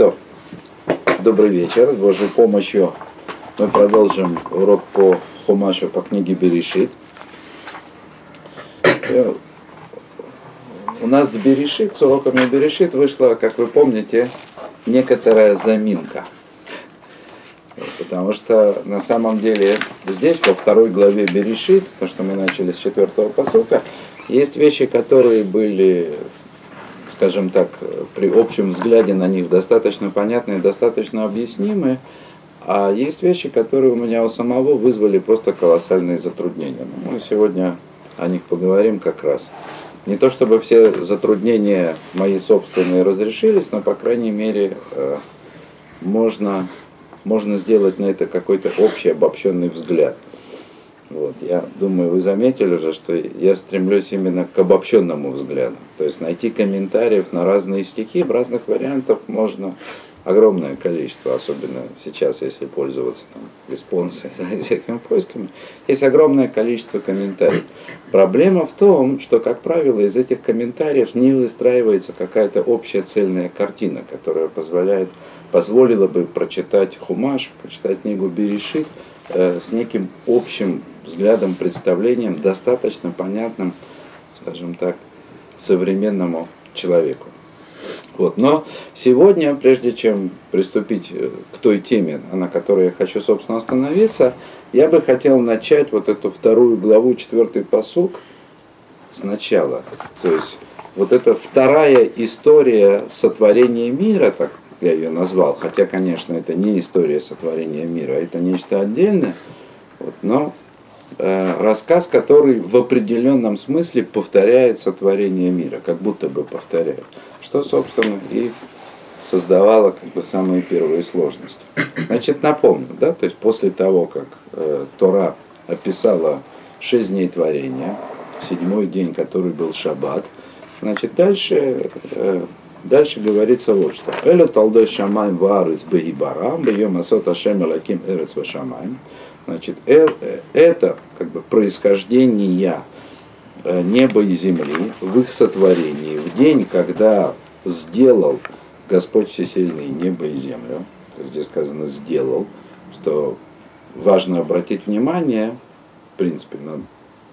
То, добрый вечер. С Божьей помощью мы продолжим урок по Хумашу по книге Берешит. Э, у нас с Берешит, с уроками Берешит вышла, как вы помните, некоторая заминка. Потому что на самом деле здесь, во второй главе Берешит, то, что мы начали с четвертого посылка, есть вещи, которые были скажем так, при общем взгляде на них достаточно понятны и достаточно объяснимы, а есть вещи, которые у меня у самого вызвали просто колоссальные затруднения. Ну, мы сегодня о них поговорим как раз. Не то чтобы все затруднения мои собственные разрешились, но, по крайней мере, э, можно, можно сделать на это какой-то общий обобщенный взгляд – вот, я думаю, вы заметили уже, что я стремлюсь именно к обобщенному взгляду. То есть найти комментариев на разные стихи, разных вариантах можно огромное количество, особенно сейчас, если пользоваться там, респонсами, всякими поисками, есть огромное количество комментариев. Проблема в том, что, как правило, из этих комментариев не выстраивается какая-то общая цельная картина, которая позволяет, позволила бы прочитать Хумаш, прочитать книгу Берешит э, с неким общим взглядом, представлением, достаточно понятным, скажем так, современному человеку. Вот. Но сегодня, прежде чем приступить э, к той теме, на которой я хочу, собственно, остановиться, я бы хотел начать вот эту вторую главу, четвертый посук сначала. То есть вот эта вторая история сотворения мира, так я ее назвал, хотя, конечно, это не история сотворения мира, это нечто отдельное, вот, но рассказ, который в определенном смысле повторяет сотворение мира, как будто бы повторяет, что, собственно, и создавало как бы самые первые сложности. Значит, напомню, да, то есть после того, как э, Тора описала шесть дней творения, седьмой день, который был шаббат, значит, дальше, э, дальше говорится вот что. Эля талдой шамай варыц бегибарам, бьем асот ашем элаким эрец вашамаем. Значит, э, это как бы происхождение э, неба и земли в их сотворении, в день, когда сделал Господь Всесильный небо и землю, здесь сказано «сделал», что важно обратить внимание, в принципе, на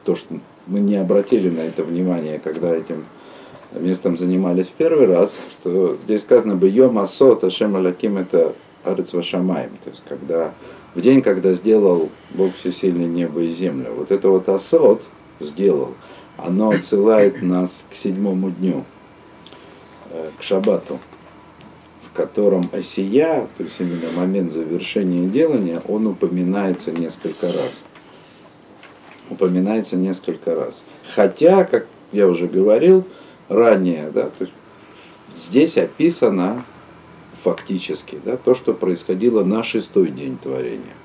то, что мы не обратили на это внимание, когда этим местом занимались в первый раз, что здесь сказано бы «Йом асот Ашем Алаким» это Арыцвашамаем, то есть когда в день, когда сделал Бог Всесильный небо и землю. Вот это вот асот сделал, оно отсылает нас к седьмому дню, э, к шаббату, в котором осия, то есть именно момент завершения делания, он упоминается несколько раз. Упоминается несколько раз. Хотя, как я уже говорил ранее, да, то есть здесь описано фактически, да, то, что происходило на шестой день творения.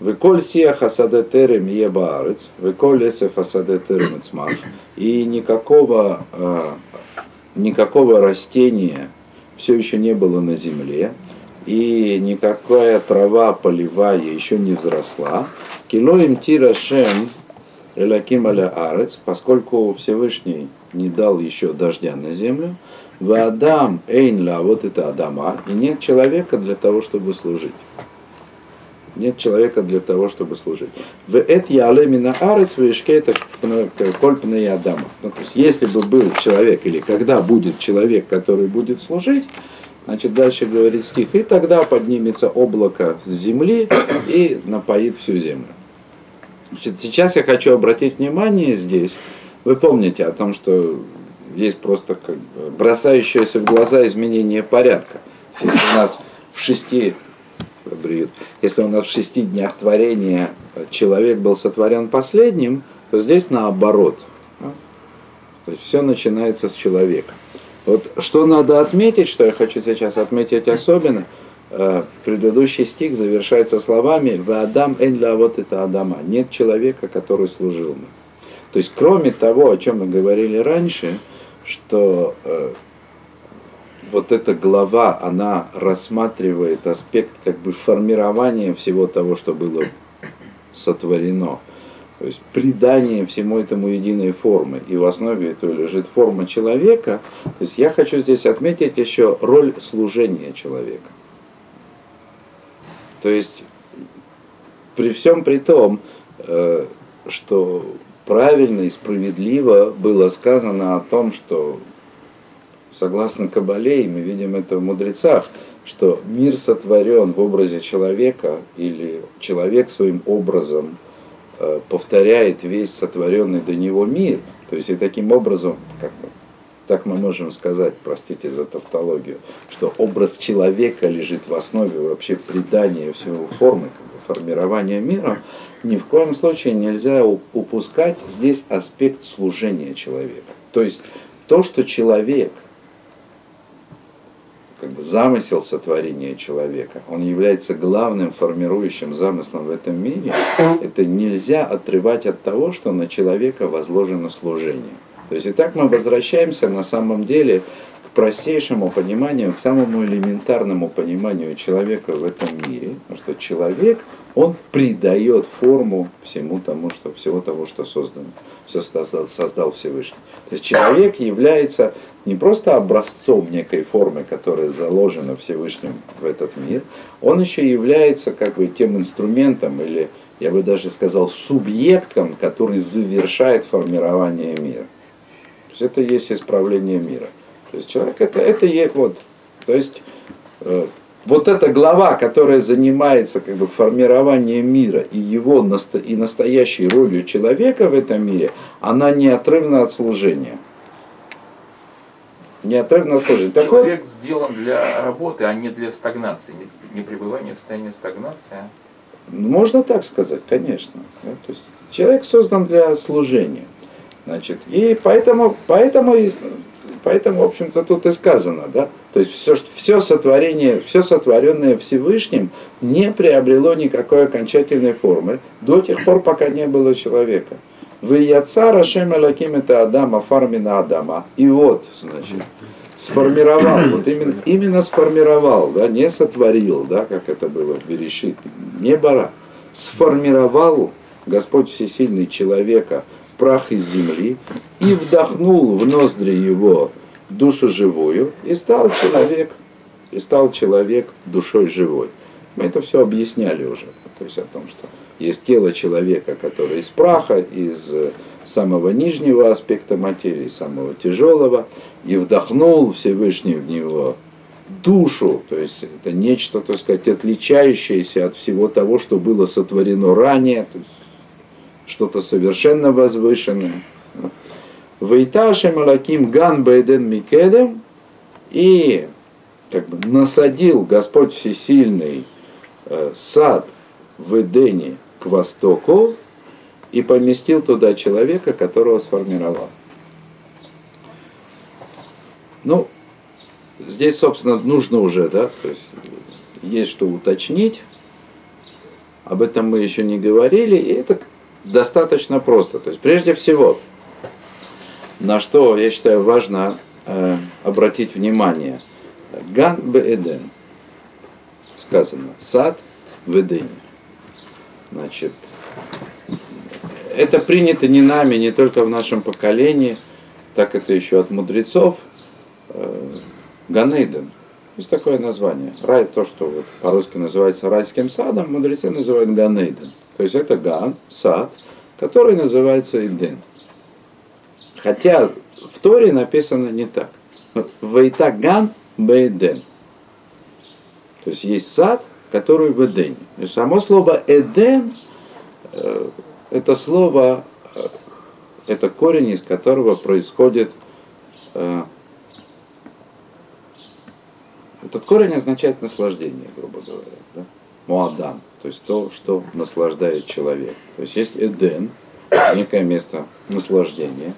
Веколь сия хасадетерем ебаарец, веколь лесе фасадетерем ицмах. И никакого, э, никакого растения все еще не было на земле, и никакая трава полевая еще не взросла. Килоим элаким аля арец, поскольку Всевышний не дал еще дождя на землю, в Адам Эйнла, вот это Адама, и нет человека для того, чтобы служить. Нет человека для того, чтобы служить. В эт яле мина арец вешкета кольпна Адама. Ну, то есть, если бы был человек, или когда будет человек, который будет служить, Значит, дальше говорит стих, и тогда поднимется облако с земли и напоит всю землю. Значит, сейчас я хочу обратить внимание здесь, вы помните о том, что есть просто как бы бросающееся в глаза изменение порядка. Если у нас в шести, если у нас в шести днях творения человек был сотворен последним, то здесь наоборот. То есть все начинается с человека. Вот что надо отметить, что я хочу сейчас отметить особенно, э, предыдущий стих завершается словами «В Адам эн вот это Адама» – «Нет человека, который служил нам». То есть, кроме того, о чем мы говорили раньше – что э, вот эта глава, она рассматривает аспект как бы формирования всего того, что было сотворено. то есть придание всему этому единой формы, и в основе этого лежит форма человека, то есть я хочу здесь отметить еще роль служения человека. То есть при всем при том, э, что правильно и справедливо было сказано о том, что согласно Кабале, и мы видим это в мудрецах, что мир сотворен в образе человека, или человек своим образом э, повторяет весь сотворенный до него мир. То есть и таким образом, как так мы можем сказать, простите за тавтологию, что образ человека лежит в основе вообще придания всего формы, формирования мира, ни в коем случае нельзя упускать здесь аспект служения человека. То есть то, что человек – как бы замысел сотворения человека, он является главным формирующим замыслом в этом мире, это нельзя отрывать от того, что на человека возложено служение. То есть и так мы возвращаемся на самом деле простейшему пониманию, к самому элементарному пониманию человека в этом мире, потому что человек, он придает форму всему тому, что, всего того, что создано, все создал, создал Всевышний. То есть человек является не просто образцом некой формы, которая заложена Всевышним в этот мир, он еще является как бы тем инструментом или, я бы даже сказал, субъектом, который завершает формирование мира. То есть это есть исправление мира. То есть человек это, это есть вот, то есть э, вот эта глава, которая занимается как бы формированием мира и его насто, и настоящей ролью человека в этом мире, она неотрывна от служения неотрывно служит. Так Человек вот, сделан для работы, а не для стагнации, не, не пребывания в состоянии стагнации. А? Можно так сказать, конечно. Да? То есть человек создан для служения. Значит, и поэтому, поэтому, поэтому, в общем-то, тут и сказано, да, то есть все, все сотворение, все сотворенное Всевышним не приобрело никакой окончательной формы до тех пор, пока не было человека. Вы яца Рашем Элаким это Адама, фармина Адама. И вот, значит, сформировал, вот именно, именно сформировал, да, не сотворил, да, как это было в Берешит, не бара, сформировал Господь Всесильный человека, прах из земли, и вдохнул в ноздри его душу живую, и стал человек, и стал человек душой живой. Мы это все объясняли уже, то есть о том, что есть тело человека, которое из праха, из самого нижнего аспекта материи, самого тяжелого, и вдохнул Всевышний в него душу, то есть это нечто, так сказать, отличающееся от всего того, что было сотворено ранее, то есть что-то совершенно возвышенное. Вейташем Алаким Ган Бейден Микедем и как бы насадил Господь Всесильный э, сад в Эдене к востоку и поместил туда человека, которого сформировал. Ну, здесь, собственно, нужно уже, да, то есть есть что уточнить. Об этом мы еще не говорили, и это достаточно просто. То есть, прежде всего, на что, я считаю, важно э, обратить внимание. Ган Беэден, сказано, сад в Эдене. Значит, это принято не нами, не только в нашем поколении, так это еще от мудрецов. Э, Ганейден. Есть такое название. Рай, то, что вот по-русски называется райским садом, мудрецы называют Ганейден. То есть это Ган, сад, который называется Иден. Хотя в Торе написано не так. Вейта Ган Бейден. То есть есть сад, который в Эдене. И само слово Эден, э, это слово, э, это корень, из которого происходит э, этот корень означает наслаждение, грубо говоря. Да? Муадан, то есть то, что наслаждает человек. То есть есть Эден, некое место наслаждения.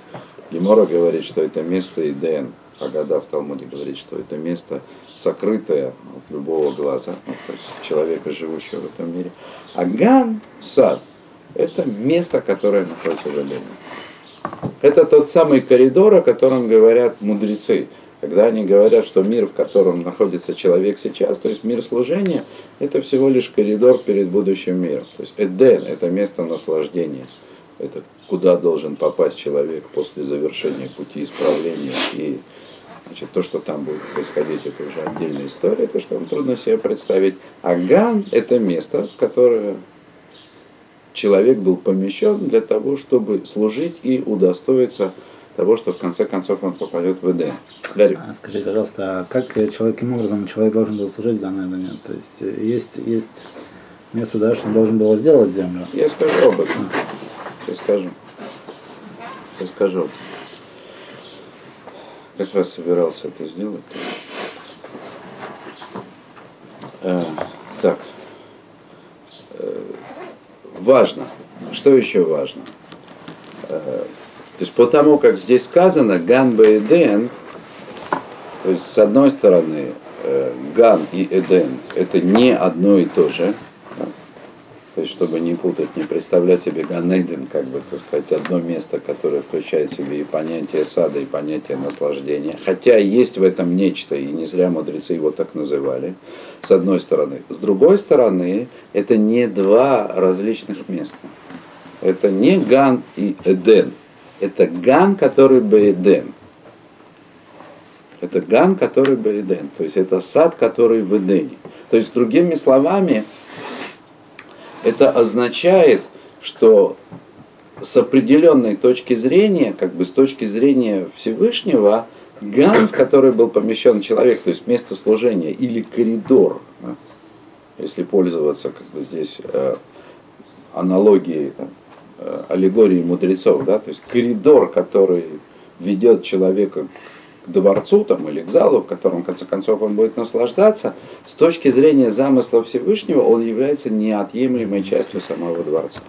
Гемора говорит, что это место Эден, Агада в Талмуде говорит, что это место сокрытое от любого глаза, ну, то есть человека, живущего в этом мире. А Ган, сад, это место, которое находится в Эдене. Это тот самый коридор, о котором говорят мудрецы. Когда они говорят, что мир, в котором находится человек сейчас, то есть мир служения, это всего лишь коридор перед будущим миром. То есть Эден – это место наслаждения. это куда должен попасть человек после завершения пути исправления и Значит, то, что там будет происходить, это уже отдельная история, то, что вам трудно себе представить. А Ган – это место, в которое человек был помещен для того, чтобы служить и удостоиться того, что в конце концов он попадет в Эдем. Гарри. А, скажи, пожалуйста, а как человек, каким образом человек должен был служить в данный момент? То есть э, есть, есть место, да, что он должен был сделать землю? Я скажу об этом. Я скажу. Я скажу. Как раз собирался это сделать. Э, так. Э, важно. Что еще важно? Э, то есть потому, как здесь сказано, Ган Эден, то есть с одной стороны, э, Ган и Эден это не одно и то же, то есть чтобы не путать, не представлять себе Ганейден, как бы, так сказать, одно место, которое включает в себе и понятие сада, и понятие наслаждения. Хотя есть в этом нечто, и не зря мудрецы его так называли, с одной стороны. С другой стороны, это не два различных места. Это не Ган и Эден это ган, который Бейден. Это ган, который Бейден. То есть это сад, который в Эдене. То есть, другими словами, это означает, что с определенной точки зрения, как бы с точки зрения Всевышнего, ган, в который был помещен человек, то есть место служения или коридор, если пользоваться как бы здесь э, аналогией аллегории мудрецов, да, то есть коридор, который ведет человека к дворцу там, или к залу, в котором в конце концов он будет наслаждаться, с точки зрения замысла Всевышнего он является неотъемлемой частью самого дворца.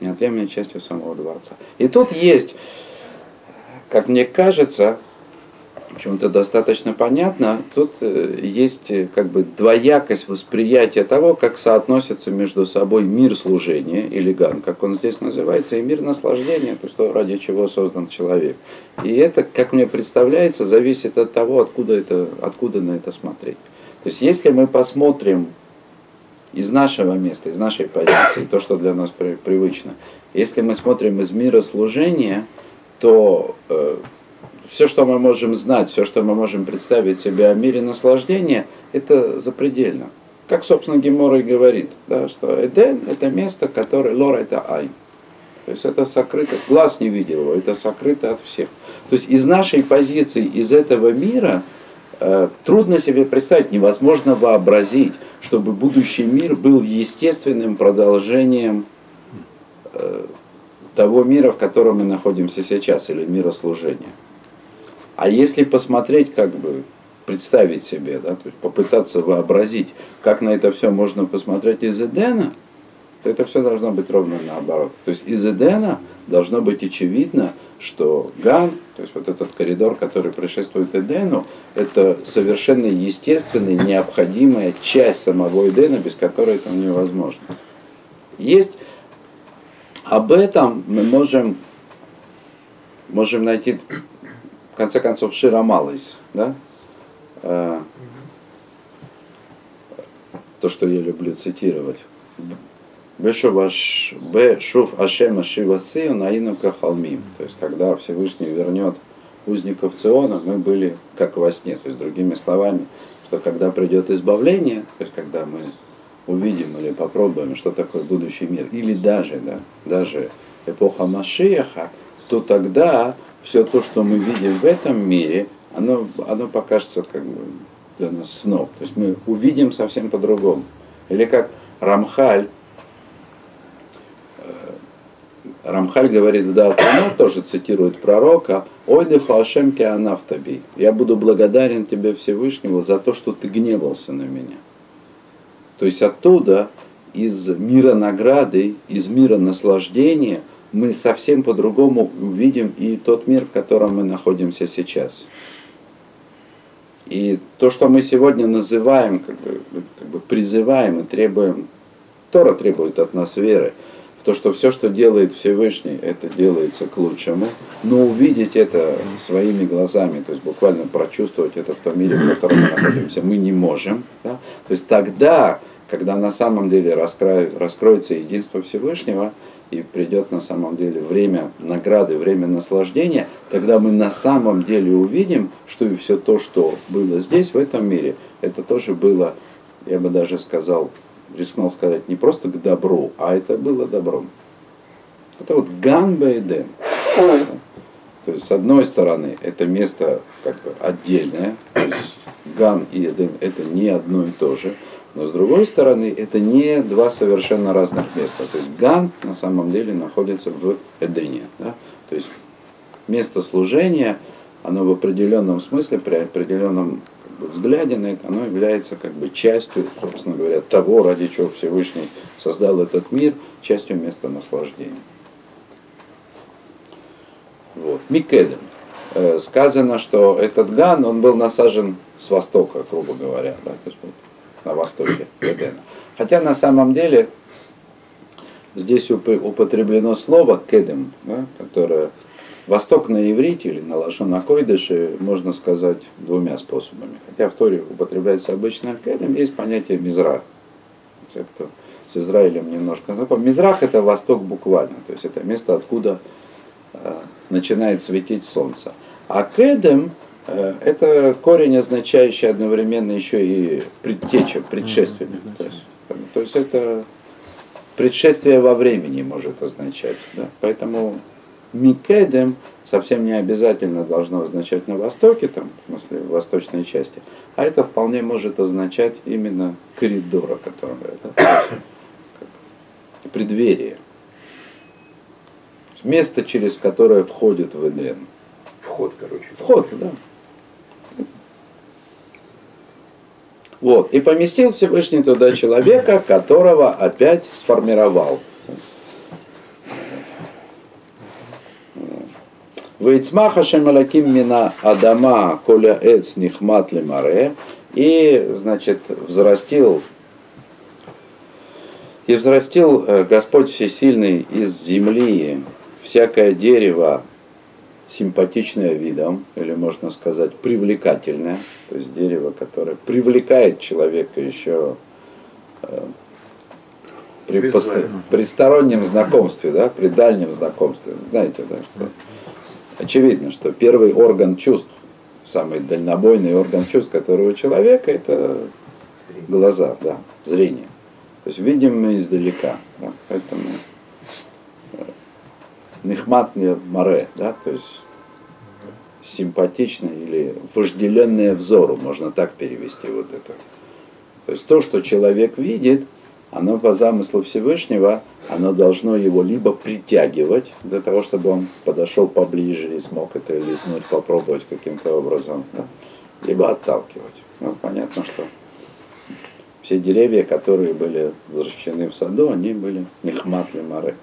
Неотъемлемой частью самого дворца. И тут есть, как мне кажется, в общем-то, достаточно понятно. Тут э, есть э, как бы двоякость восприятия того, как соотносится между собой мир служения, или ган, как он здесь называется, и мир наслаждения, то есть то, ради чего создан человек. И это, как мне представляется, зависит от того, откуда, это, откуда на это смотреть. То есть если мы посмотрим из нашего места, из нашей позиции, то, что для нас привычно, если мы смотрим из мира служения, то э, все, что мы можем знать, все, что мы можем представить себе о мире наслаждения, это запредельно. Как, собственно, Гемора и говорит, да, что Эден – это место, которое, лор – это айн. То есть это сокрыто, глаз не видел его, это сокрыто от всех. То есть из нашей позиции, из этого мира э, трудно себе представить, невозможно вообразить, чтобы будущий мир был естественным продолжением э, того мира, в котором мы находимся сейчас, или мира служения. А если посмотреть, как бы представить себе, да, то есть попытаться вообразить, как на это все можно посмотреть из Эдена, то это все должно быть ровно наоборот. То есть из Эдена должно быть очевидно, что Ган, то есть вот этот коридор, который предшествует Эдену, это совершенно естественная, необходимая часть самого Эдена, без которой это невозможно. Есть об этом мы можем, можем найти конце концов, Ширамалайс, да? А, то, что я люблю цитировать. Бешув Ашема Шивасию Наину Кахалмим. То есть, когда Всевышний вернет узников Циона, мы были как во сне. То есть, другими словами, что когда придет избавление, то есть, когда мы увидим или попробуем, что такое будущий мир, или даже, да, даже эпоха Машиаха, то тогда все то, что мы видим в этом мире, оно, оно покажется как бы для нас сном. То есть мы увидим совсем по-другому. Или как Рамхаль, э, Рамхаль говорит, да, он тоже цитирует пророка, «Ой, дыху Ашем таби». Я буду благодарен тебе Всевышнего за то, что ты гневался на меня. То есть оттуда, из мира награды, из мира наслаждения – мы совсем по-другому увидим и тот мир, в котором мы находимся сейчас. И то, что мы сегодня называем, как бы, как бы призываем и требуем, Тора требует от нас веры, в то, что все, что делает Всевышний, это делается к лучшему, но увидеть это своими глазами, то есть буквально прочувствовать это в том мире, в котором мы находимся, мы не можем. Да? То есть тогда, когда на самом деле раскроется единство Всевышнего, и придет на самом деле время награды, время наслаждения, тогда мы на самом деле увидим, что и все то, что было здесь, в этом мире, это тоже было, я бы даже сказал, рискнул сказать, не просто к добру, а это было добром. Это вот גן בעדן. То есть, с одной стороны, это место как бы отдельное, то есть גן и Эден это не одно и то же. Но с другой стороны, это не два совершенно разных места. То есть גן на самом деле находится в Эдене. Да? То есть место служения, оно в определенном смысле, при определенном как бы, взгляде на это, оно является как бы частью, собственно говоря, того, ради чего Всевышний создал этот мир, частью места наслаждения. Вот. Микедем. Э, сказано, что этот ган, он был насажен с востока, грубо говоря, да, на востоке Эдена. Хотя на самом деле здесь употреблено слово кедем, да, которое восток на иврите или на лашон койдыше можно сказать двумя способами. Хотя в Торе употребляется обычно кедем, есть понятие мизрах. Те, кто с Израилем немножко знаком. Мизрах это восток буквально, то есть это место, откуда э, начинает светить солнце. А кедем это корень, означающий одновременно еще и предтеча, предшественник. То есть, то есть это предшествие во времени может означать. Да? Поэтому Микедем совсем не обязательно должно означать на востоке, там, в смысле в восточной части, а это вполне может означать именно коридор, о котором это преддверие. Место, через которое входит в Эден. Вход, короче. Вход, да. Вот. И поместил Всевышний туда человека, которого опять сформировал. Вейцмаха шемалаким мина Адама коля эц нихмат лемаре. И, значит, взрастил и взрастил э, Господь Всесильный из земли всякое дерево, симпатичное видом, или можно сказать привлекательное, то есть дерево, которое привлекает человека еще э, при, пост, при стороннем знакомстве, да, при дальнем знакомстве. Знаете, да, что очевидно, что первый орган чувств, самый дальнобойный орган чувств, который у человека, это глаза, да, зрение. То есть видим мы издалека. Да, поэтому нехматное море, да, то есть симпатичное или вожделенное взору, можно так перевести вот это. То есть то, что человек видит, оно по замыслу Всевышнего, оно должно его либо притягивать для того, чтобы он подошел поближе и смог это лизнуть, попробовать каким-то образом, да, либо отталкивать. Ну, понятно, что все деревья, которые были возвращены в саду, они были нехматли мары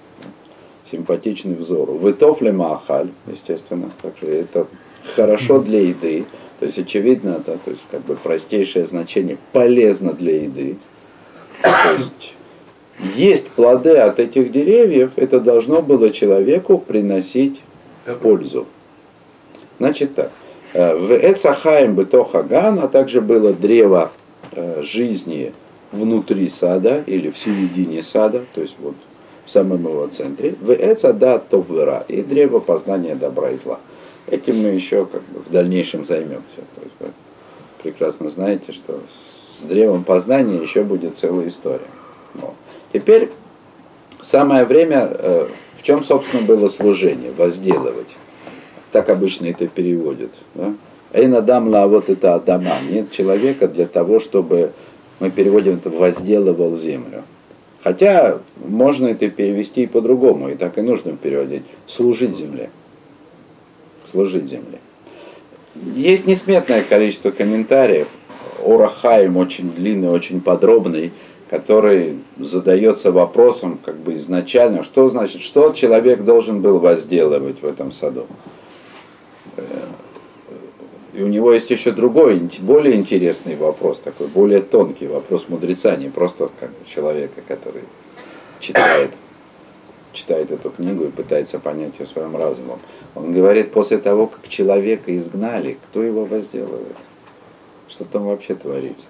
симпатичный взору. Вытофли маахаль, естественно, также это хорошо для еды, то есть очевидно, да, то есть как бы простейшее значение полезно для еды. То есть есть плоды от этих деревьев, это должно было человеку приносить пользу. Значит так, э, в Эцахаем Бетохаган, а также было древо э, жизни внутри сада или в середине сада, то есть вот в самом его центре. В Эцада Товвера и древо познания добра и зла. Этим мы еще как бы в дальнейшем займемся. То есть вы прекрасно знаете, что с древом познания еще будет целая история. Вот. Теперь самое время, э, в чем, собственно, было служение, возделывать. Так обычно это переводят. Да? Эйнадам ла вот это Адама. Нет человека для того, чтобы мы переводим это возделывал землю. Хотя можно это перевести и по-другому, и так и нужно переводить. Служить земле. Служить земле. Есть несметное количество комментариев. Орахаим очень длинный, очень подробный, который задается вопросом как бы изначально, что значит, что человек должен был возделывать в этом саду. Э, и у него есть еще другой, более интересный вопрос, такой более тонкий вопрос мудреца, не просто как человека, который читает, читает эту книгу и пытается понять ее своим разумом. Он говорит, после того, как человека изгнали, кто его возделывает? Что там вообще творится?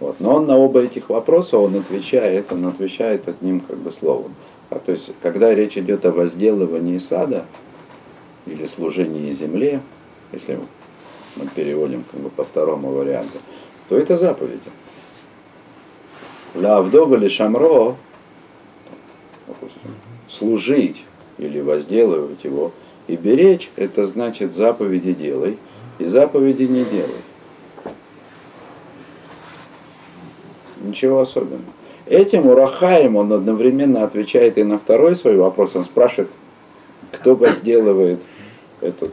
Вот. Но он на оба этих вопроса он отвечает, он отвечает одним как бы словом. Да, то есть, когда речь идет о возделывании сада или служении земле, если мы переводим как бы по второму варианту, то это заповеди. Лавдова или шамро, служить или возделывать его и беречь, это значит заповеди делай и заповеди не делай. Ничего особенного. Этим Урахаем он одновременно отвечает и на второй свой вопрос. Он спрашивает, кто возделывает этот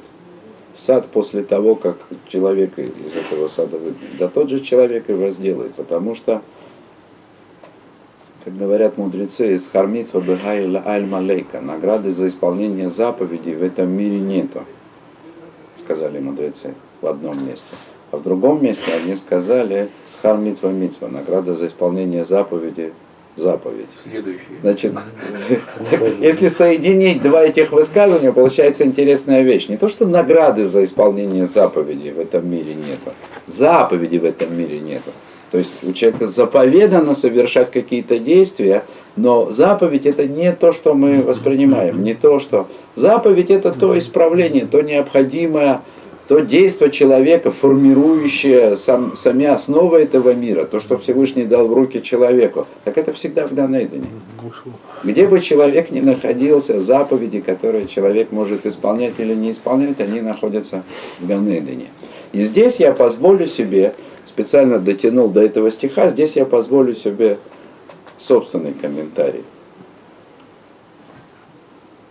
сад после того, как человек из этого сада выгнет. Да тот же человек и возделает, потому что, как говорят мудрецы, из хармицва бегайла аль малейка, награды за исполнение заповедей в этом мире нету, сказали мудрецы в одном месте. А в другом месте они сказали схар митва митва, награда за исполнение заповеди заповедь. Следующий. Значит, если соединить два этих высказывания, получается интересная вещь. Не то, что награды за исполнение заповедей в этом мире нету, заповеди в этом мире нету. То есть у человека заповедано совершать какие-то действия, но заповедь это не то, что мы воспринимаем, не то, что... Заповедь это то исправление, то необходимое то действие человека, формирующее сам, сами основы этого мира, то, что Всевышний дал в руки человеку, так это всегда в Ганейдене. Где бы человек ни находился, заповеди, которые человек может исполнять или не исполнять, они находятся в Ганейдене. И здесь я позволю себе, специально дотянул до этого стиха, здесь я позволю себе собственный комментарий.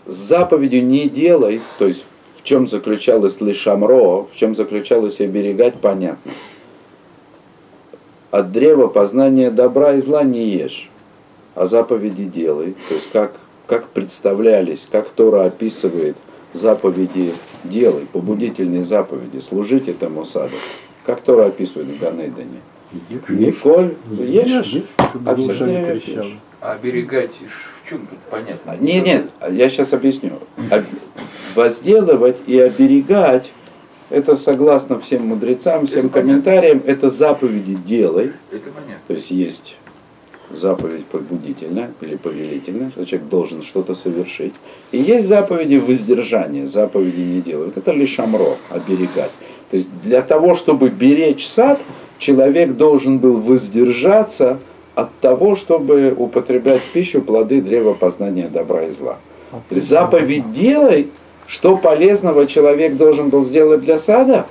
С заповедью не делай, то есть в чем заключалось лишамро, в чем заключалось оберегать, понятно. От древа познания добра и зла не ешь, а заповеди делай. То есть как, как представлялись, как Тора описывает заповеди делай, побудительные заповеди, служить этому саду. Как Тора описывает в Ганейдане. Николь, ешь, от деревьев ешь. А оберегать в чем тут понятно? Нет, нет, я сейчас объясню. Возделывать и оберегать, это согласно всем мудрецам, всем Это комментариям, это заповеди делай. Это понятно. То есть есть заповедь побудительная или повелительная, что человек должен что-то совершить. И есть заповеди воздержания, заповеди не делай. Вот это лишь амро, оберегать. То есть для того, чтобы беречь сад, человек должен был воздержаться от того, чтобы употреблять в пищу плоды древа познания добра и зла. Заповедь делай, что полезного человек должен был сделать для сада.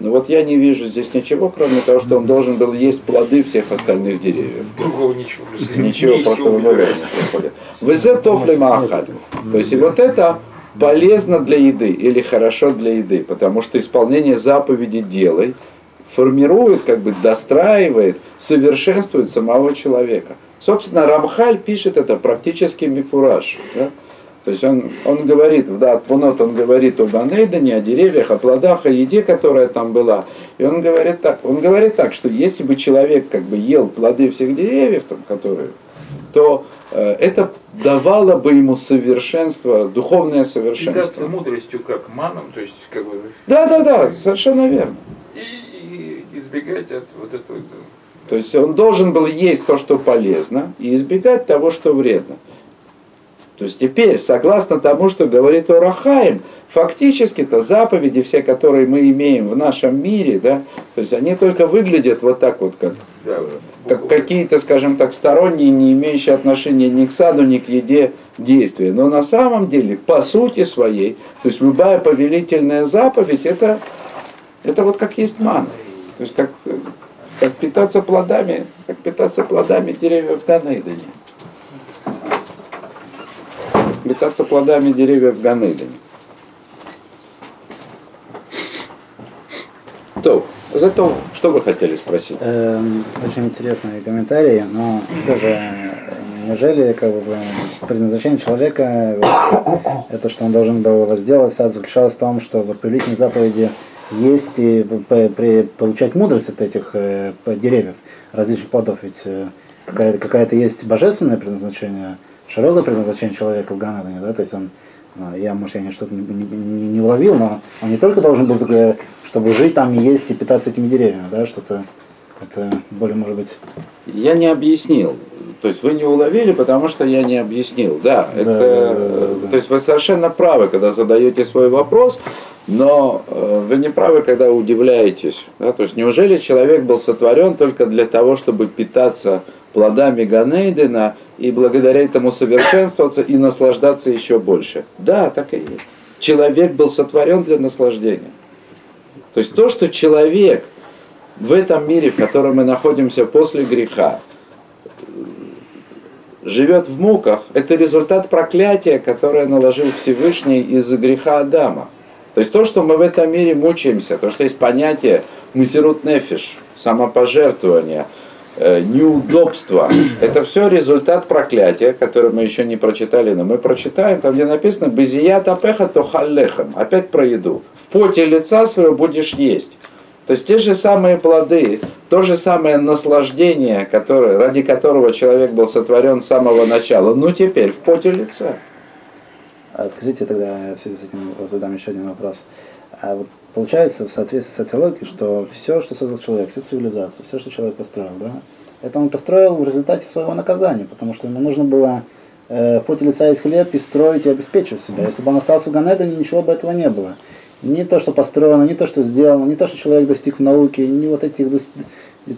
Ну вот я не вижу здесь ничего, кроме того, что он должен был есть плоды всех остальных деревьев. Другого ничего. Ничего, Не просто в голову не приходит. Везе маахаль. То есть и вот это полезно для еды или хорошо для еды, потому что исполнение заповеди делай формирует, как бы достраивает, совершенствует самого человека. Собственно, Рамхаль пишет это практически мифураж. да. То есть он, он говорит, да, вот он говорит о Ганейдане, о деревьях, о плодах, о еде, которая там была. И он говорит так, он говорит так, что если бы человек как бы ел плоды всех деревьев, там, которые, то э, это давало бы ему совершенство, духовное совершенство. мудростью как маном, то есть как бы Да, да, да, совершенно верно. и, и избегать от вот этого. То есть он должен был есть то, что полезно, и избегать того, что вредно. То есть теперь, согласно тому, что говорит Орахаим, фактически-то заповеди все, которые мы имеем в нашем мире, да, то есть они только выглядят вот так вот, как, как какие-то, скажем так, сторонние, не имеющие отношения ни к саду, ни к еде действия. Но на самом деле, по сути своей, то есть любая повелительная заповедь, это, это вот как есть мана. То есть как, как питаться плодами, как питаться плодами деревьев в Ганейдене. Питаться плодами деревьев Ганейдене. То, зато, что вы хотели спросить? Эм, очень интересные комментарии, но все же, э, неужели как бы, предназначение человека, это что он должен был возделать сад, заключалось в том, чтобы повелительные заповеди есть и получать мудрость от этих э, деревьев, различных плодов, ведь э, какая-то, какая-то есть божественное предназначение, широкое предназначение человека в Ганадане, да, то есть он, а, я, может, я не что-то не, не, не- уловил, но он не только должен был, чтобы жить там и есть и питаться этими деревьями, да, что-то Это более, может быть... Я не объяснил. То есть вы не уловили, потому что я не объяснил. Да, Да, это, да, да, да, да. то есть вы совершенно правы, когда задаете свой вопрос, но э, вы не правы, когда удивляетесь. Да? То есть неужели человек был сотворен только для того, чтобы питаться плодами Ганейдена и благодаря этому совершенствоваться и наслаждаться еще больше? Да, так и есть. Человек был сотворен для наслаждения. То есть то, что человек в этом мире, в котором мы находимся после греха, живет в муках, это результат проклятия, которое наложил Всевышний из-за греха Адама. То есть то, что мы в этом мире мучаемся, то, что есть понятие мессирут нефиш, самопожертвование, э, неудобство, это все результат проклятия, которое мы еще не прочитали, но мы прочитаем, там где написано «Безият апеха то халлехам», опять про еду. В поте лица своего будешь есть. То есть те же самые плоды, то же самое наслаждение, которое, ради которого человек был сотворен с самого начала, ну теперь в поте лица. А скажите тогда, в связи с этим задам еще один вопрос. А вот получается, в соответствии с этой логикой, что все, что создал человек, всю цивилизацию, все, что человек построил, да, это он построил в результате своего наказания, потому что ему нужно было э, поте лица есть хлеб и строить и обеспечивать себя. Если бы он остался в Ганедане, ничего бы этого не было. Не то, что построено, не то, что сделано, не то, что человек достиг в науке, не вот этих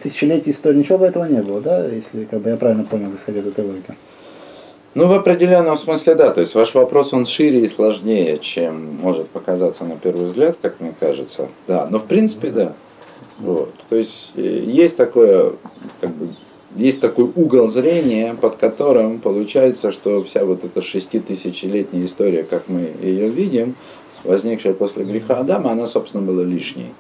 тысячелетий истории, ничего бы этого не было, да, если как бы я правильно понял, исходя из этой логики. Ну, в определенном смысле, да. То есть ваш вопрос, он шире и сложнее, чем может показаться на первый взгляд, как мне кажется. Да, но в принципе, да. Вот. То есть э, есть такое, как бы, есть такой угол зрения, под которым получается, что вся вот эта шеститысячелетняя история, как мы ее видим, возникшая после греха Адама, она, собственно, была лишней.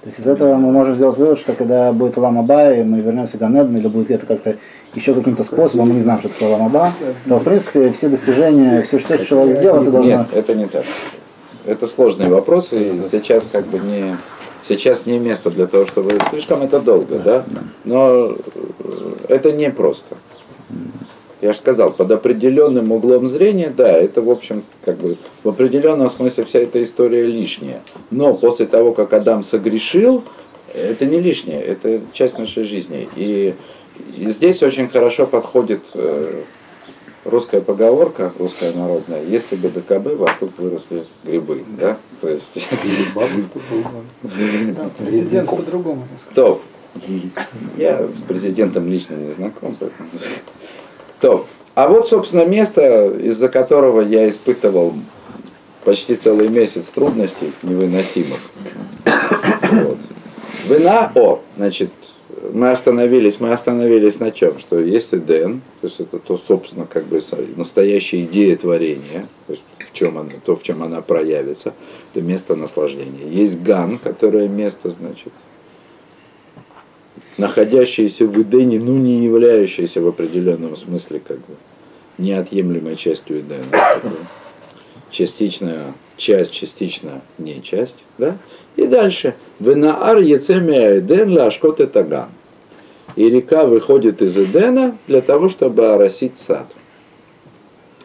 То есть из этого мы можем сделать вывод, что когда будет Ламаба, и мы вернемся в Ганеден, или будет это как-то еще каким-то способом, мы не знаем, что такое Ламаба, то в принципе все достижения, все, что человек сделал, это должно... Нет, это не так. Это сложный вопрос, и сейчас как бы не сейчас не место для того, чтобы слишком это долго, да? Но э, это не просто. Я же сказал, под определенным углом зрения, да, это, в общем, как бы в определенном смысле вся эта история лишняя. Но после того, как Адам согрешил, это не лишнее, это часть нашей жизни. И, и здесь очень хорошо подходит э, русская поговорка, русская народная, если бы ДКБ, вокруг выросли грибы, да? То есть... Да, президент по-другому. То. Я с президентом лично не знаком, поэтому... То. А вот, собственно, место, из-за которого я испытывал почти целый месяц трудностей невыносимых. Вот. Вина, о, значит, мы остановились, мы остановились на чем? Что есть Эден, то есть это то, собственно, как бы настоящая идея творения, то есть в чем она, то, в чем она проявится, это место наслаждения. Есть Ган, которое место, значит, находящееся в Эдене, ну не являющееся в определенном смысле как бы неотъемлемой частью Эдена. Частичная часть, частично не часть. Да? И дальше. Венаар Ецемия Эден Лашкот Этаган. И река выходит из Эдена для того, чтобы оросить сад.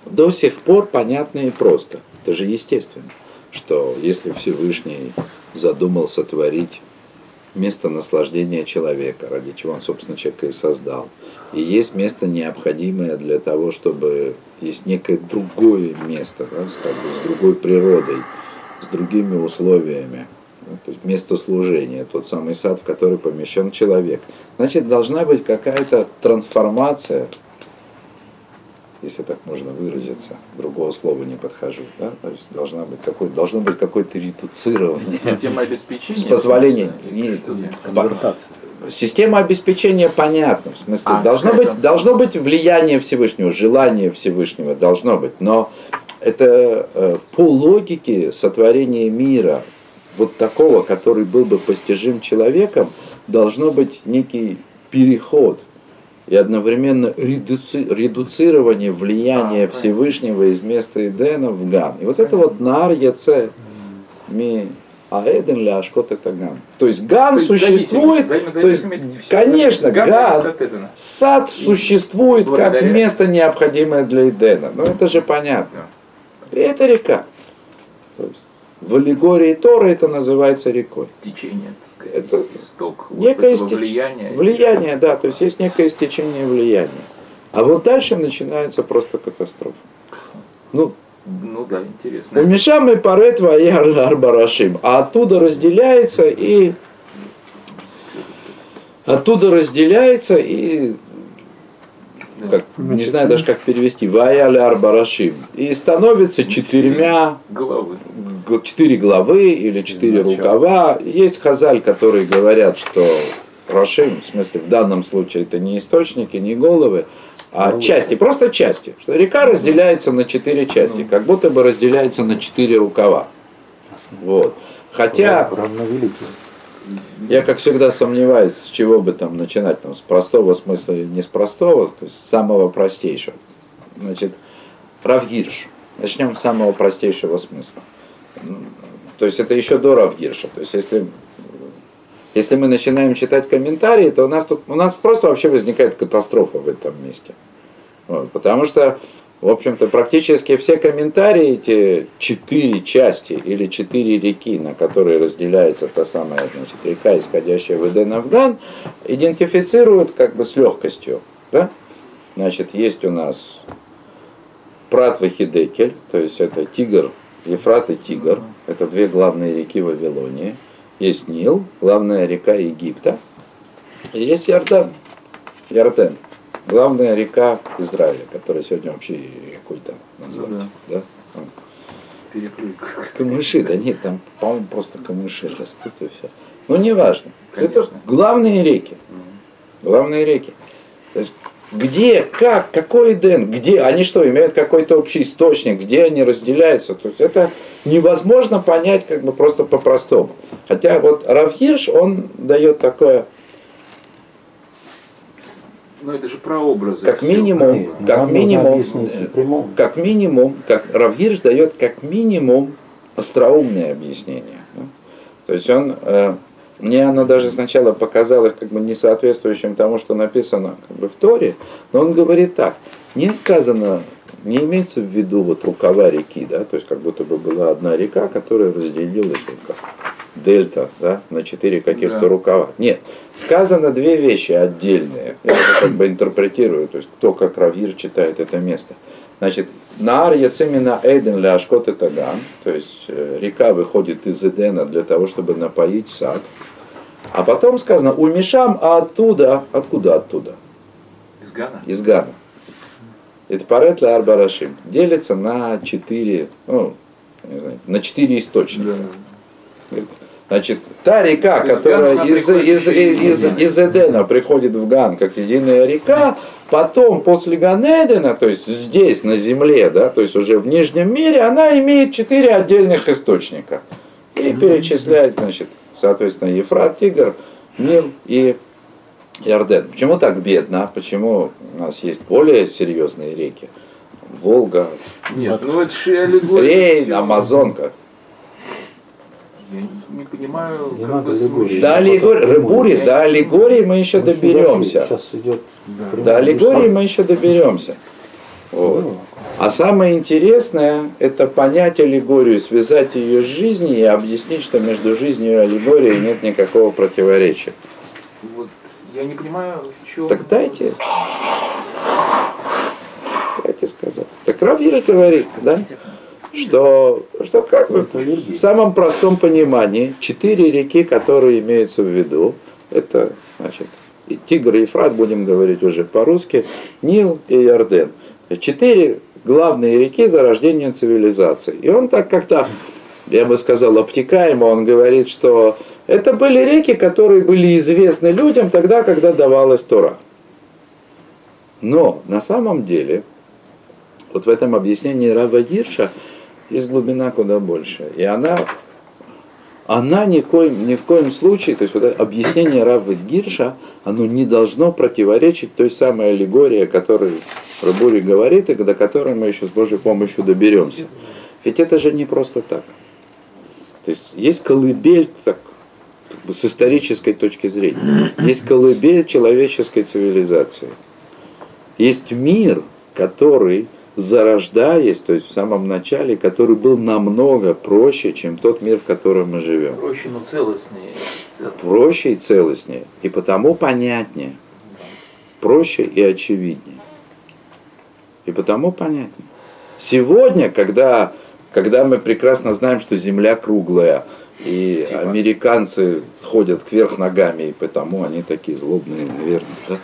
До сих пор понятно и просто. Это же естественно, что если Всевышний задумал сотворить место наслаждения человека, ради чего он, собственно, человека и создал. И есть место необходимое для того, чтобы есть некое другое место, да, как бы, с другой природой, с другими условиями. Да, то есть место служения, тот самый сад, в который помещен человек. Значит, должна быть какая-то трансформация, если так можно выразиться, другого слова не подхожу, да? то есть должна быть какой, должно быть какое-то редуцирование. Система обеспечения. С позволения. Система обеспечения понятна. В смысле, А, должно, быть, должно быть влияние Всевышнего, желание Всевышнего, должно быть. Но это э, по логике сотворения мира, вот такого, который был бы постижим человеком, должно быть некий переход и одновременно редуци- редуцирование влияния А, Всевышнего из места Эдена в גן. И вот это вот נהר יוצא מעדן להשקות את הגן. То есть גן То есть существует, то есть, конечно, גן сад существует как место необходимое для Эдена. Ну это же понятно. И это река. В аллегории Торы это называется рекой. Течение, так сказать, Это исток вот Некое стеч- влияния. Влияние, да, то есть есть некое стечение влияния. А вот дальше начинается просто катастрофа. Ну, Ну да, интересно. Умешам и парет ваяр арбарашим. А оттуда разделяется и оттуда разделяется и как, не знаю даже как перевести, ваяр арбарашим. И становится четырьмя Головы. г- четыре главы или четыре рукава. Есть хазаль, которые говорят, что Рашим, в смысле, в данном случае это не источники, не головы, а части, просто части. Что река разделяется на четыре части, как будто бы разделяется на четыре рукава. Вот. Хотя равновеликие. Я, как всегда, сомневаюсь, с чего бы там начинать, там, с простого смысла или не с простого, то есть с самого простейшего. Значит, Равгирш. Начнем с самого простейшего смысла. То есть это еще до Равгирша. То есть если, если мы начинаем читать комментарии, то у нас, тут, у нас просто вообще возникает катастрофа в этом месте. Вот, потому что, в общем-то, практически все комментарии, эти четыре части или четыре реки, на которые разделяется та самая значит, река, исходящая в Эден Афган, идентифицируют как бы с легкостью. Да? Значит, есть у нас Прат Вахидекель, то есть это Тигр, Ефрат и Тигр. Это две главные реки Вавилонии. Есть Нил, главная река Египта. И есть Иордан, Ярден, главная река Израиля, которая сегодня вообще рекой там назвать. Ну да. А. Перекрыли. Камыши, да нет, там, по-моему, просто камыши растут и все. Ну, неважно. Это Конечно. главные реки. Главные реки. То есть, где, как, какой Эден, где, они что, имеют какой-то общий источник, где они разделяются. То есть это невозможно понять как бы просто по-простому. Хотя вот Равхирш, он дает такое, Но это же прообразы. как минимум, Нет, как нам нужно минимум, э, как минимум, как Равгирш дает как минимум остроумное объяснение. да. То есть он, э, мне оно даже сначала показалось как бы не соответствующим тому, что написано как бы в Торе, но он говорит так, не сказано, не имеется в виду вот рукава реки, да, то есть как будто бы была одна река, которая разделилась вот как дельта, да, на четыре каких-то Да. рукава. Нет, сказано две вещи отдельные. Я это как бы интерпретирую, то есть кто как Равир читает это место. Значит, Наар Яцемина Эйден для Ашкот и Таган, то есть э, река выходит из Эдена для того, чтобы напоить сад. А потом сказано, у Мишам, а оттуда, откуда оттуда? Из Гана? Из Гана. Это парет ля арбарашим. Делится на четыре, ну, не знаю, на четыре источника. Говорит, Значит, та река, которая из, из, из, Эден. из Эдена приходит в Ган, как единая река, потом после Ганедена, то есть здесь, на земле, да, то есть уже в Нижнем мире, она имеет четыре отдельных источника. И перечисляет, значит, соответственно, Ефрат, Тигр, Нил и Ярден. Почему так бедно? Почему у нас есть более серьезные реки? Волга, Нет, ну это. Рейн. Амазонка. Я не- не понимаю, Не как надо бы аллегории. смущать. До аллегории, Рыбури, до аллегории мы еще доберемся. Сейчас идет До аллегории мы еще доберемся. Вот. А самое интересное, это понять аллегорию, связать ее с жизнью и объяснить, что между жизнью и аллегорией нет никакого противоречия. Вот, я не понимаю, в чем... Так дайте. Дайте сказать. Так Равир говорит, да, что, что как бы в самом простом понимании четыре реки, которые имеются в виду, это значит и Тигр и Ефрат, будем говорить уже по-русски, Нил и Ярден. Четыре главные реки зарождения цивилизации. И он так как-то, я бы сказал, обтекаемо, он говорит, что это были реки, которые были известны людям тогда, когда давалась Тора. Но на самом деле, вот в этом объяснении Рава Гирша есть глубина куда больше. И она, она ни, в коем, ни в коем случае, то есть вот это объяснение Рава Гирша, оно не должно противоречить той самой аллегории, о которой Рабури говорит, и до которой мы еще с Божьей помощью доберемся. Ведь это же не просто так. То есть есть колыбель так, как бы с исторической точки зрения. Есть колыбель человеческой цивилизации. Есть мир, который зарождаясь, то есть в самом начале, который был намного проще, чем тот мир, в котором мы живем. Проще, но целостнее. Цел- Проще и целостнее, и потому понятнее, проще и очевиднее. И потому понятнее. Сегодня, когда, когда мы прекрасно знаем, что Земля круглая, и Типа. американцы ходят кверх ногами, и потому они такие злобные, наверное, да?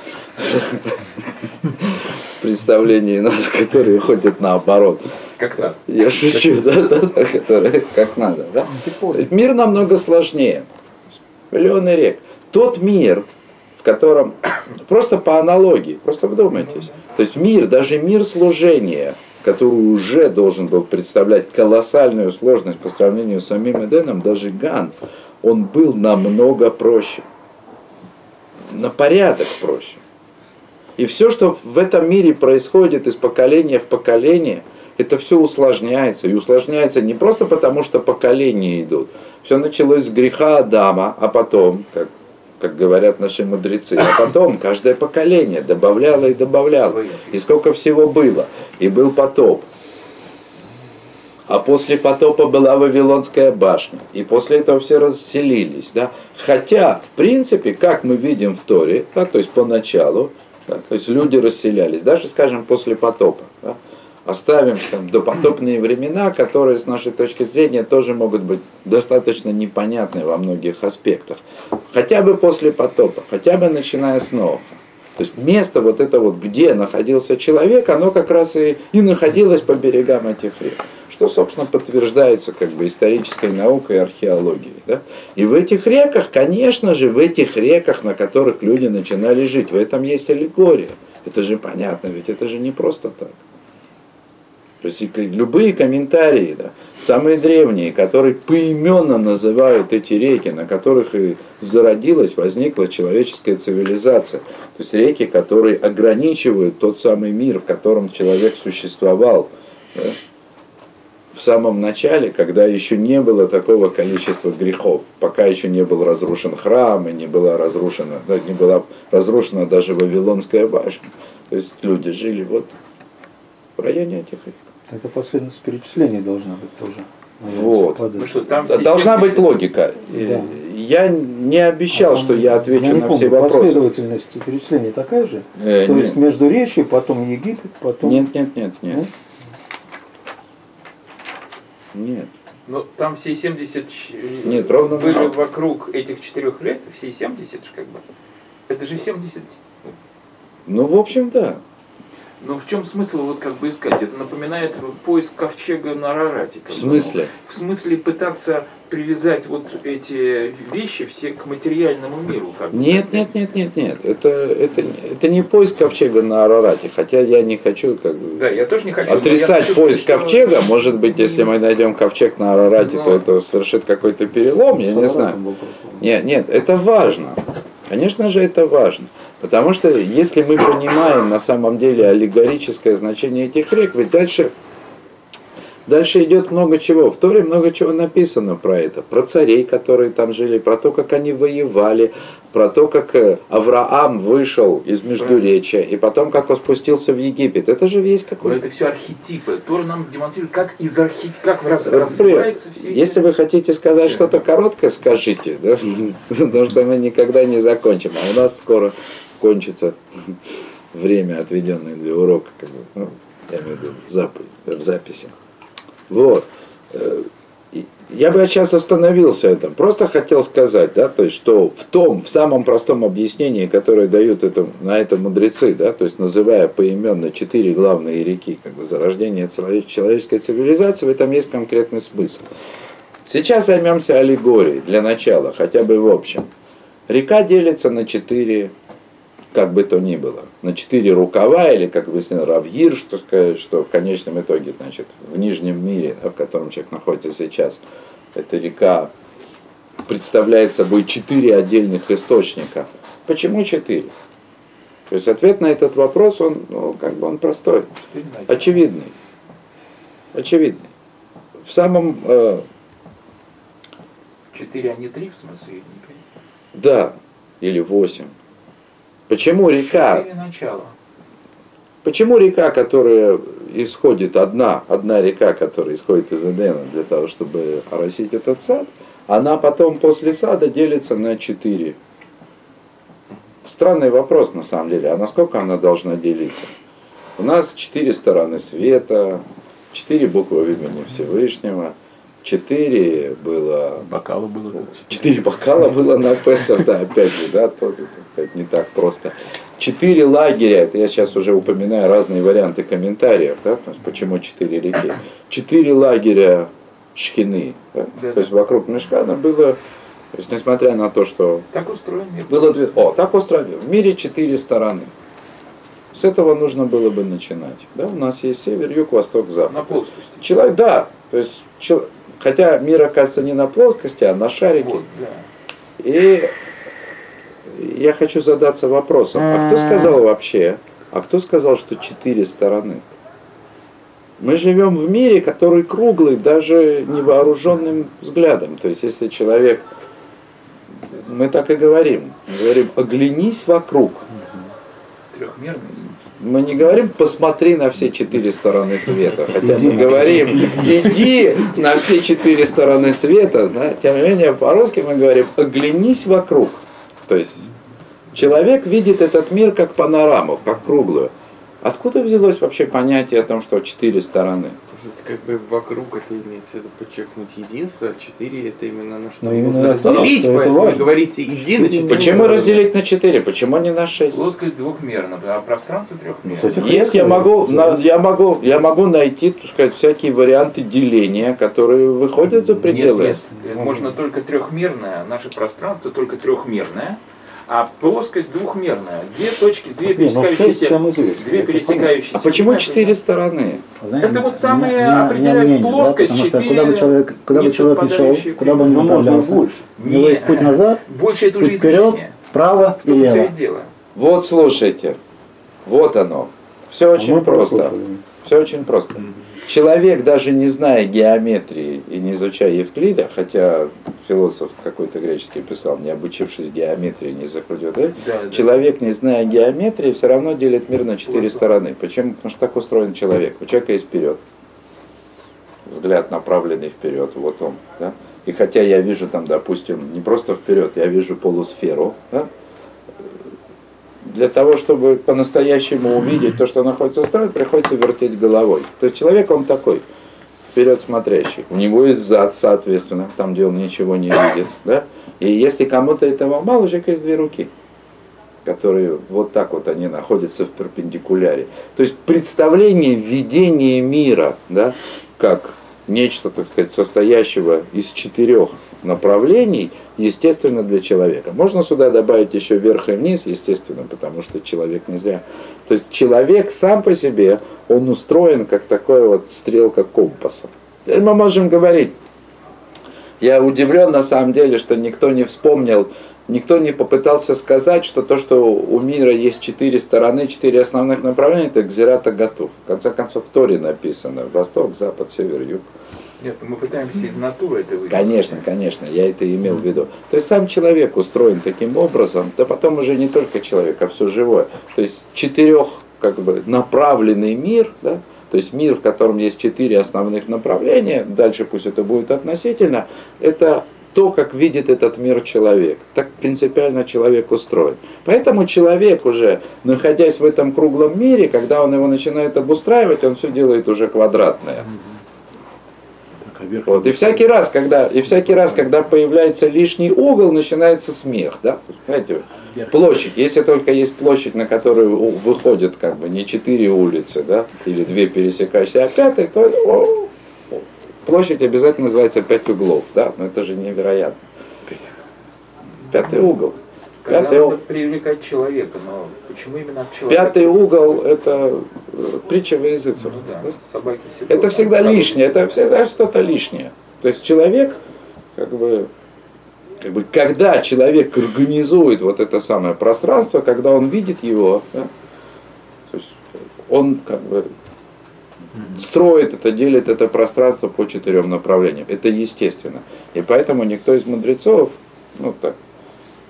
В представлении нас, которые ходят наоборот. Как надо. Я шучу, да, да, да, которые как надо, да? Антиподы. Мир намного сложнее. Миллионы рек. Тот мир, в котором, просто по аналогии, просто вдумайтесь. То есть мир, даже мир служения, который уже должен был представлять колоссальную сложность по сравнению с самим Эденом, даже Ган, он был намного проще. На порядок проще. И все, что в этом мире происходит из поколения в поколение, это все усложняется. И усложняется не просто потому, что поколения идут. Все началось с греха Адама, а потом, как, как говорят наши мудрецы, а потом каждое поколение добавляло и добавляло. И сколько всего было. И был потоп. А после потопа была Вавилонская башня. И после этого все расселились. Да? Хотя, в принципе, как мы видим в Торе, да, то есть поначалу, да, то есть люди расселялись, даже, скажем, после потопа. Да? Оставим скажем, допотопные времена, которые с нашей точки зрения тоже могут быть достаточно непонятны во многих аспектах. Хотя бы после потопа, хотя бы начиная с Ноха. То есть место вот это вот, где находился человек, оно как раз и, и находилось по берегам этих рек. Что, собственно, подтверждается как бы исторической наукой и археологией. Да? И в этих реках, конечно же, в этих реках, на которых люди начинали жить, в этом есть аллегория. Это же понятно, ведь это же не просто так. То есть любые комментарии, да, самые древние, которые поименно называют эти реки, на которых и зародилась, возникла человеческая цивилизация. То есть реки, которые ограничивают тот самый мир, в котором человек существовал. да. В самом начале, когда еще не было такого количества грехов, пока еще не был разрушен храм, и не была разрушена, да, не была разрушена даже Вавилонская башня. То есть люди жили вот в районе этих. Это последовательность перечислений должна быть тоже. Вот. Ну что, там все Должна 70 быть логика. Да. Я не обещал, А там, что я отвечу не на помню, все вопросы. Последовательность перечислений такая же? Э, То нет. есть между речью, потом Египет, потом... Нет, нет, нет, нет. Нет? Нет. Ну, там все 70 ч- Нет, ровно были наоборот. вокруг этих четырех лет, все 70 же как бы. Это же 70. Ну, в общем, да. Ну в чем смысл вот как бы искать? Это напоминает поиск ковчега на Арарате. В смысле? В смысле пытаться привязать вот эти вещи все к материальному миру. Как бы. Нет, нет, нет, нет, нет. Это, это, не- это не поиск ковчега на Арарате, хотя я не хочу как бы Да, я тоже не хочу. но я отрицать хочу поиск что- ковчега. Может быть, если мы найдем ковчег на Арарате, то Ну. это совершит какой-то перелом, я не знаю. Нет, нет, это важно. Конечно же, это важно. Потому что если мы понимаем на самом деле аллегорическое значение этих рек, ведь дальше, дальше идет много чего. В Торе много чего написано про это. Про царей, которые там жили, про то, как они воевали, про то, как э, Авраам вышел из Междуречия, и потом, как он спустился в Египет. Это же Но какой-то... это все архетипы. Тора нам демонстрирует, как из архетипов, как раз, Например, развиваются все эти- Если вы хотите сказать что-то короткое, скажите, да? потому что мы никогда не закончим, а у нас скоро кончится время, отведенное для урока, как бы, ну, я имею в виду в записи. Вот. Э, Я бы сейчас остановился этом. Просто хотел сказать, да, то есть, что в том, в самом простом объяснении, которое дают это, на это мудрецы, да, то есть называя поименно четыре главные реки, как бы зарождение челове- человеческой цивилизации, в этом есть конкретный смысл. Сейчас займемся аллегорией для начала, хотя бы в общем. Река делится на четыре, как бы то ни было, на четыре рукава, или, как выяснил Равгир, что сказать, что в конечном итоге, значит, в нижнем мире, в котором человек находится сейчас, эта река представляет собой четыре отдельных источника. Почему четыре? То есть ответ на этот вопрос, он, ну, как бы он простой, очевидный. Очевидный. В самом э, Четыре, а не три, в смысле? Да, или 8. Почему река? Почему река, которая исходит одна, одна река, которая исходит из Эдена для того, чтобы оросить этот сад, она потом после сада делится на четыре. Странный вопрос на самом деле, а насколько она должна делиться? У нас четыре стороны света, четыре буквы имени Всевышнего, четыре было Бокалы было. Четыре бокала было на Песах, да, опять же, да, тоже это не так просто. Четыре лагеря, это я сейчас уже упоминаю разные варианты комментариев, да, то есть почему четыре реки. Четыре лагеря шхины, да, Да, то есть вокруг Мешкана было, то есть несмотря на то, что Так устроен мир. было две, о, так устроено, в мире четыре стороны. С этого нужно было бы начинать. Да? У нас есть север, юг, восток, запад. На плоскости. Человек, да, то есть, чел- хотя мир оказывается не на плоскости, а на шарике. Вот, да. И я хочу задаться вопросом, а кто сказал вообще, а кто сказал, что четыре стороны? Мы живем в мире, который круглый даже невооруженным взглядом. То есть если человек, мы так и говорим, мы говорим, оглянись вокруг. Трехмерный. Мы не говорим, посмотри на все четыре стороны света, хотя мы говорим, иди на все четыре стороны света, да? тем не менее по-русски мы говорим, оглянись вокруг. То есть человек видит этот мир как панораму, как круглую. Откуда взялось вообще понятие о том, что четыре стороны? Как бы вокруг это имеется в виду подчеркнуть единство, а четыре это именно на что Ну, именно разделить, что это поэтому вы говорите иди на четыре. Почему разделить на четыре? Почему не на шесть? Плоскость двухмерна, а пространство Ну, трехмерно. этих Есть, я могу, на- я могу, я могу найти, так сказать, всякие варианты деления, которые выходят за пределы. Нет, нет, можно только трехмерное, наше пространство только трехмерное, а плоскость двухмерная. Две точки, две Не, ну, пересекающиеся, известно, две пересекающиеся. А почему четыре стороны? Знаете, Это вот самое у меня- мнение, да, плоскость, что четыре куда бы человек, куда бы человек не шел, куда бы он Ну, можно направлялся, больше. у него есть путь назад, Больше это уже путь вперед, излишнее. вправо В и том все и лево. дело. Вот слушайте, вот оно. Все А очень мы просто. Все очень просто. Человек, даже не зная геометрии и не изучая Евклида, хотя философ какой-то греческий писал, не обучившись геометрии, не закрутил Да, да. человек, не зная геометрии, все равно делит мир на четыре стороны. Почему? Потому что так устроен человек. У человека есть вперед. Взгляд направленный вперед. Вот он. Да? И хотя я вижу там, допустим, не просто вперед, я вижу полусферу, да? Для того, чтобы по-настоящему увидеть то, что находится в стороне, приходится вертеть головой. То есть человек, он такой, вперед смотрящий. У него есть зад, соответственно, там, где он ничего не видит. Да? И если кому-то этого мало, у человека есть две руки, которые вот так вот они находятся в перпендикуляре. То есть представление видения мира, да, как нечто, так сказать, состоящего из четырех направлений, естественно, для человека. Можно сюда добавить еще вверх и вниз, естественно, потому что человек не зря. То есть человек сам по себе, он устроен как такой вот стрелка компаса. Теперь мы можем говорить, я удивлен на самом деле, что никто не вспомнил, никто не попытался сказать, что то, что у мира есть четыре стороны, четыре основных направления, это Гзирата готов. В конце концов, в Торе написано восток, запад, север, юг. Нет, мы пытаемся из натуры это вывести. Конечно, конечно, я это имел в виду. То есть сам человек устроен таким образом, да потом уже не только человек, а все живое. То есть четырех как бы направленный мир, да, то есть мир, в котором есть четыре основных направления, дальше пусть это будет относительно, это то, как видит этот мир человек. Так принципиально человек устроен. Поэтому человек уже, находясь в этом круглом мире, когда он его начинает обустраивать, он все делает уже квадратное. Вот. И всякий раз, когда, и всякий раз, когда появляется лишний угол, начинается смех, да? Знаете, площадь. Если только есть площадь, на которую выходят как бы не четыре улицы, да, или две пересекающиеся, а пятая, то о, площадь обязательно называется пять углов, да? Но это же невероятно. Пятый угол. Когда Пятый надо угол. привлекать человека, но почему именно от человека? Пятый угол это э, притча во языцах. Ну да, да? собаки всегда. Это всегда Правда. лишнее, это всегда что-то лишнее. То есть человек, как бы, как бы, когда человек организует вот это самое пространство, когда он видит его, да, то есть он как бы строит это, делит это пространство по четырем направлениям. Это естественно. И поэтому никто из мудрецов, ну так,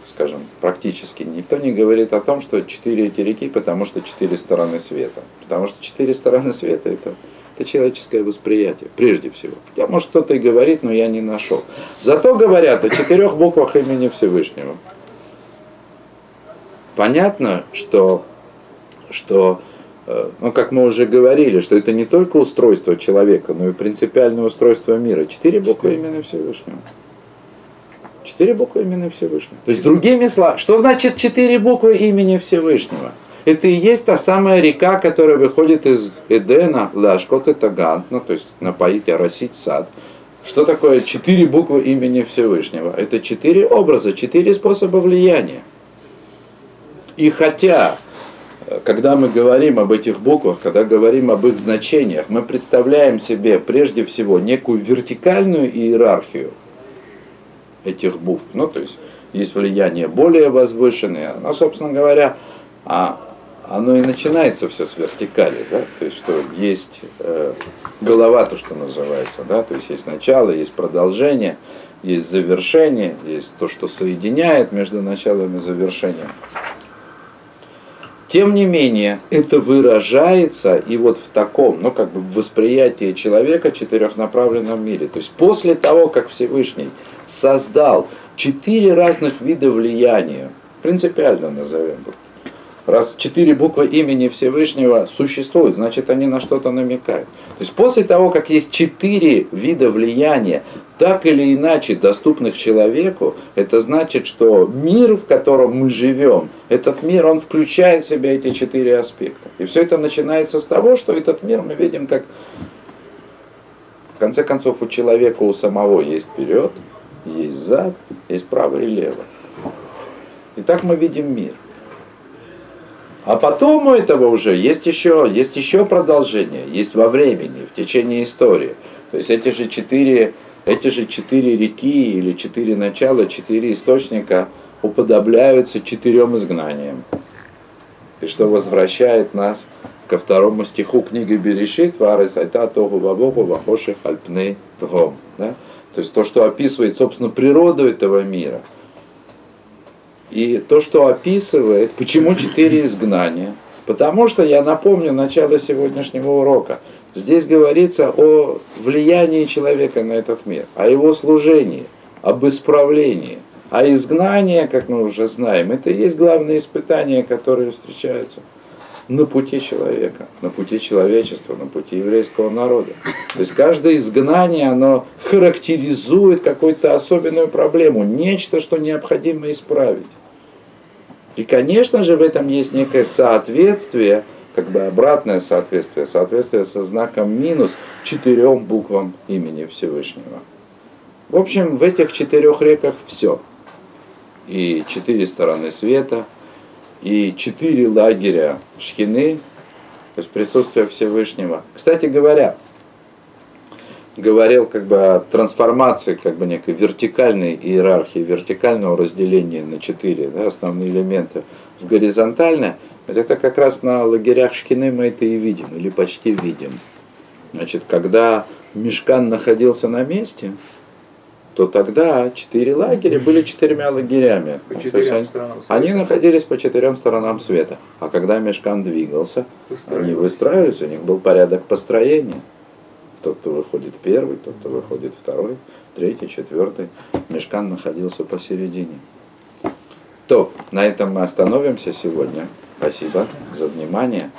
скажем, практически никто не говорит о том, что четыре эти реки, потому что четыре стороны света. Потому что четыре стороны света это, это человеческое восприятие, прежде всего. Хотя, может, кто-то и говорит, но я не нашел. Зато говорят о четырех буквах имени Всевышнего. Понятно, что, что э, ну, как мы уже говорили, что это не только устройство человека, но и принципиальное устройство мира. Четыре буквы имени Всевышнего. Четыре буквы имени Всевышнего. То есть, другими словами, что значит четыре буквы имени Всевышнего? Это и есть та самая река, которая выходит из Эдена, Лашкот и Таган, ну, то есть напоить, оросить сад. Что такое четыре буквы имени Всевышнего? Это четыре образа, четыре способа влияния. И хотя, э, когда мы говорим об этих буквах, когда говорим об их значениях, мы представляем себе прежде всего некую вертикальную иерархию этих букв. Ну, то есть есть влияние более возвышенное. Но, собственно говоря, а оно и начинается все с вертикали, да, то есть что есть э, голова, то, что называется, да, то есть есть начало, есть продолжение, есть завершение, есть то, что соединяет между началом и завершением. Тем не менее, это выражается и вот в таком, ну как бы в восприятии человека четырехнаправленном мире. То есть после того, как Всевышний создал четыре разных вида влияния, принципиально назовем, Раз четыре буквы имени Всевышнего существуют, значит они на что-то намекают. То есть после того, как есть четыре вида влияния, так или иначе доступных человеку, это значит, что мир, в котором мы живем, этот мир, он включает в себя эти четыре аспекта. И все это начинается с того, что этот мир мы видим как, в конце концов, у человека у самого есть вперед, есть зад, есть право и лево. И так мы видим мир. А потом у этого уже есть еще, есть еще продолжение, есть во времени, в течение истории. То есть эти же четыре, эти же четыре реки или четыре начала, четыре источника уподобляются четырем изгнаниям. И что возвращает нас ко второму стиху книги Берешит, Варес Айта Тогу Вабогу Вахоши Хальпны Тгом. Да? То есть то, что описывает, собственно, природу этого мира – и то, что описывает, почему четыре изгнания. Потому что, я напомню начало сегодняшнего урока, здесь говорится о влиянии человека на этот мир, о его служении, об исправлении. А изгнание, как мы уже знаем, это и есть главные испытания, которые встречаются на пути человека, на пути человечества, на пути еврейского народа. То есть каждое изгнание, оно характеризует какую-то особенную проблему, нечто, что необходимо исправить. И, конечно же, в этом есть некое соответствие, как бы обратное соответствие, соответствие со знаком минус четырем буквам имени Всевышнего. В общем, в этих четырех реках все. И четыре стороны света, и четыре лагеря шхины, то есть присутствие Всевышнего. Кстати говоря, говорил как бы о трансформации как бы некой вертикальной иерархии, вертикального разделения на четыре да, основные элементы в горизонтальное, это как раз на лагерях Шкины мы это и видим, или почти видим. Значит, когда Мешкан находился на месте, то тогда четыре лагеря были четырьмя лагерями. По То есть они, они находились по четырем сторонам света. А когда Мешкан двигался, они выстраивались, у них был порядок построения. Тот, кто выходит первый, тот, кто выходит второй, третий, четвертый. Мешкан находился посередине. То, на этом мы остановимся сегодня. Спасибо за внимание.